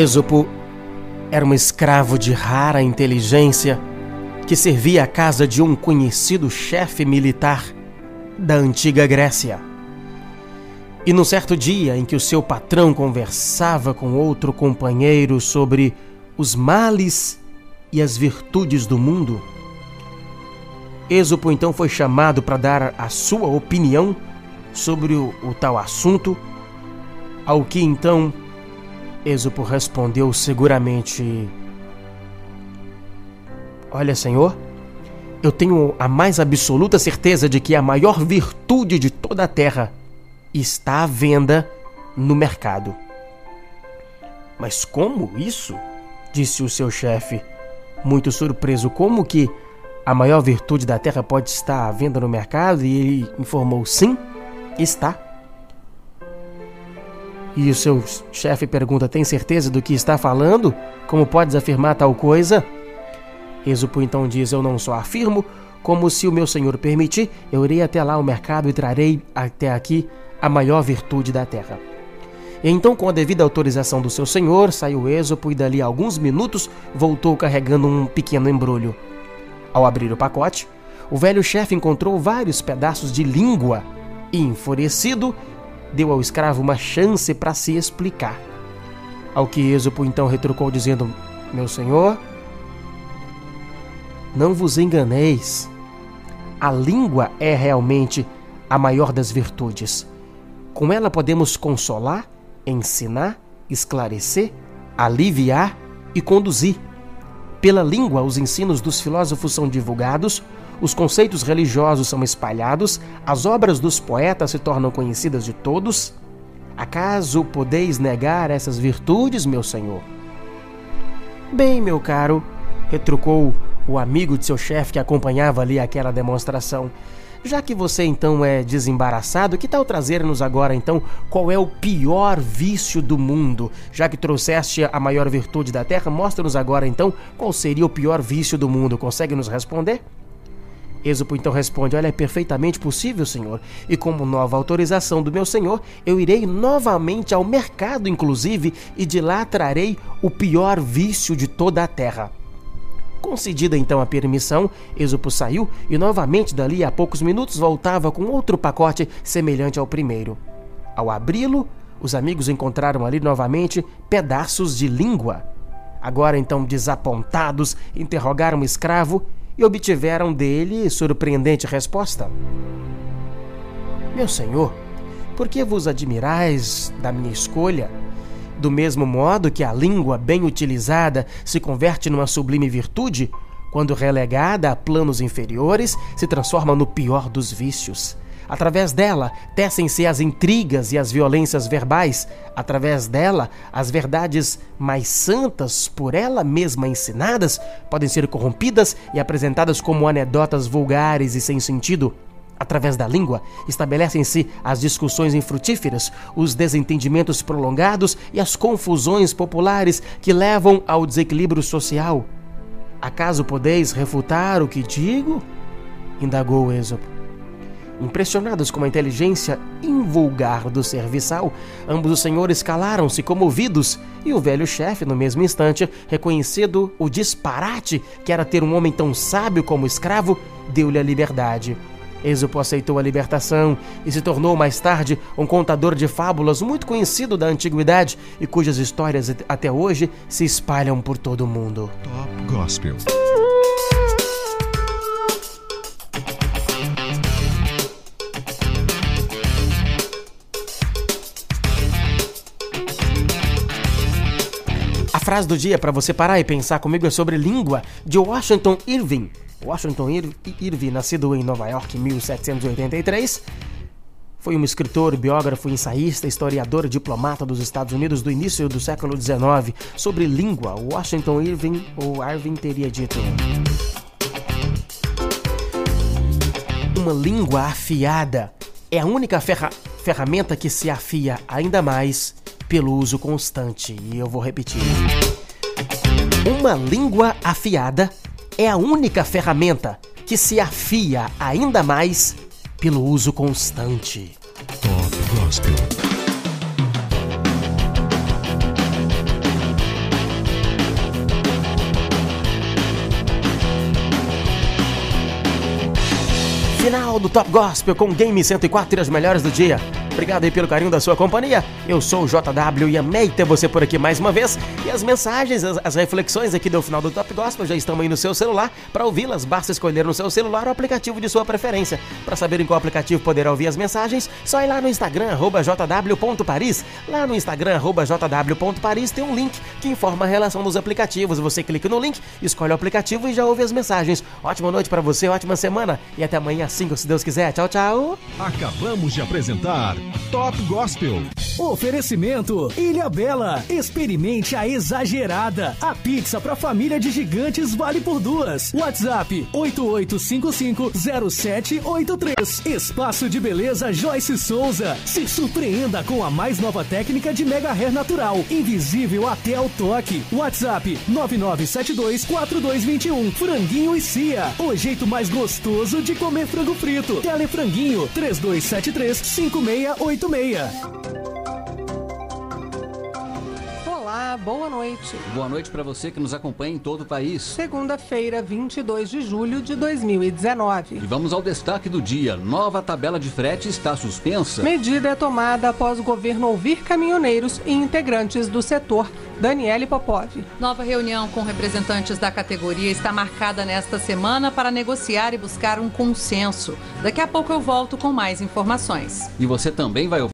Êxopo era um escravo de rara inteligência que servia à casa de um conhecido chefe militar da antiga Grécia. E num certo dia em que o seu patrão conversava com outro companheiro sobre os males e as virtudes do mundo, Êxopo então foi chamado para dar a sua opinião sobre o, o tal assunto, ao que então Êxopo respondeu seguramente: Olha, Senhor, eu tenho a mais absoluta certeza de que a maior virtude de toda a terra está à venda no mercado. Mas como isso? disse o seu chefe, muito surpreso. Como que a maior virtude da terra pode estar à venda no mercado? E ele informou: sim, está. E o seu chefe pergunta: tem certeza do que está falando? Como podes afirmar tal coisa? Êxopo então diz: Eu não só afirmo, como se o meu senhor permitir, eu irei até lá ao mercado e trarei até aqui a maior virtude da terra. E então, com a devida autorização do seu senhor, saiu Êxopo e dali a alguns minutos voltou carregando um pequeno embrulho. Ao abrir o pacote, o velho chefe encontrou vários pedaços de língua e, enfurecido, deu ao escravo uma chance para se explicar. Ao que Êxopo então retrucou, dizendo: Meu senhor, não vos enganeis. A língua é realmente a maior das virtudes. Com ela podemos consolar, ensinar, esclarecer, aliviar e conduzir. Pela língua, os ensinos dos filósofos são divulgados, os conceitos religiosos são espalhados, as obras dos poetas se tornam conhecidas de todos. Acaso podeis negar essas virtudes, meu senhor? Bem, meu caro, retrucou o amigo de seu chefe que acompanhava ali aquela demonstração. Já que você então é desembaraçado, que tal trazer-nos agora então qual é o pior vício do mundo? Já que trouxeste a maior virtude da terra, mostra-nos agora então qual seria o pior vício do mundo. Consegue nos responder? Êxopo então responde: Olha, é perfeitamente possível, senhor, e como nova autorização do meu senhor, eu irei novamente ao mercado, inclusive, e de lá trarei o pior vício de toda a terra. Concedida então a permissão, Êxopo saiu e novamente dali a poucos minutos voltava com outro pacote semelhante ao primeiro. Ao abri-lo, os amigos encontraram ali novamente pedaços de língua. Agora então desapontados, interrogaram o escravo e obtiveram dele surpreendente resposta. Meu senhor, por que vos admirais da minha escolha? Do mesmo modo que a língua bem utilizada se converte numa sublime virtude, quando relegada a planos inferiores, se transforma no pior dos vícios. Através dela, tecem-se as intrigas e as violências verbais. Através dela, as verdades mais santas, por ela mesma ensinadas, podem ser corrompidas e apresentadas como anedotas vulgares e sem sentido. Através da língua, estabelecem-se as discussões infrutíferas, os desentendimentos prolongados e as confusões populares que levam ao desequilíbrio social. Acaso podeis refutar o que digo? indagou Êxopo. Impressionados com a inteligência invulgar do serviçal, ambos os senhores calaram-se comovidos e o velho chefe, no mesmo instante, reconhecendo o disparate que era ter um homem tão sábio como escravo, deu-lhe a liberdade. Êxopo aceitou a libertação e se tornou mais tarde um contador de fábulas muito conhecido da antiguidade e cujas histórias até hoje se espalham por todo o mundo. Top Gospel. A frase do dia para você parar e pensar comigo é sobre língua de Washington Irving. Washington Irving, nascido em Nova York em 1783, foi um escritor, biógrafo, ensaísta, historiador e diplomata dos Estados Unidos do início do século XIX. Sobre língua, Washington Irving ou Irving teria dito: Uma língua afiada é a única ferra ferramenta que se afia ainda mais pelo uso constante. E eu vou repetir. Uma língua afiada é a única ferramenta que se afia ainda mais pelo uso constante. Top Gospel. Final do Top Gospel com Game 104 e as melhores do dia. Obrigado aí pelo carinho da sua companhia. Eu sou o JW e amei ter você por aqui mais uma vez. E as mensagens, as, as reflexões aqui do final do Top Gospel já estão aí no seu celular. Para ouvi-las, basta escolher no seu celular o aplicativo de sua preferência. Para saber em qual aplicativo poder ouvir as mensagens, só ir lá no Instagram, jw.paris. Lá no Instagram, jw.paris, tem um link que informa a relação dos aplicativos. Você clica no link, escolhe o aplicativo e já ouve as mensagens. Ótima noite para você, ótima semana e até amanhã às 5, se Deus quiser. Tchau, tchau. Acabamos de apresentar Top Gospel. Oferecimento Ilha Bela. Experimente a exagerada. A pizza para família de gigantes vale por duas. WhatsApp 88550783. Espaço de beleza Joyce Souza. Se surpreenda com a mais nova técnica de mega hair natural, invisível até o toque. WhatsApp 99724221. Franguinho e Cia. O jeito mais gostoso de comer frango frito. Telefranguinho 3273 56 86. Boa noite. Boa noite para você que nos acompanha em todo o país. Segunda-feira, 22 de julho de 2019. E vamos ao destaque do dia. Nova tabela de frete está suspensa. Medida é tomada após o governo ouvir caminhoneiros e integrantes do setor. Daniele Popov. Nova reunião com representantes da categoria está marcada nesta semana para negociar e buscar um consenso. Daqui a pouco eu volto com mais informações. E você também vai ouvir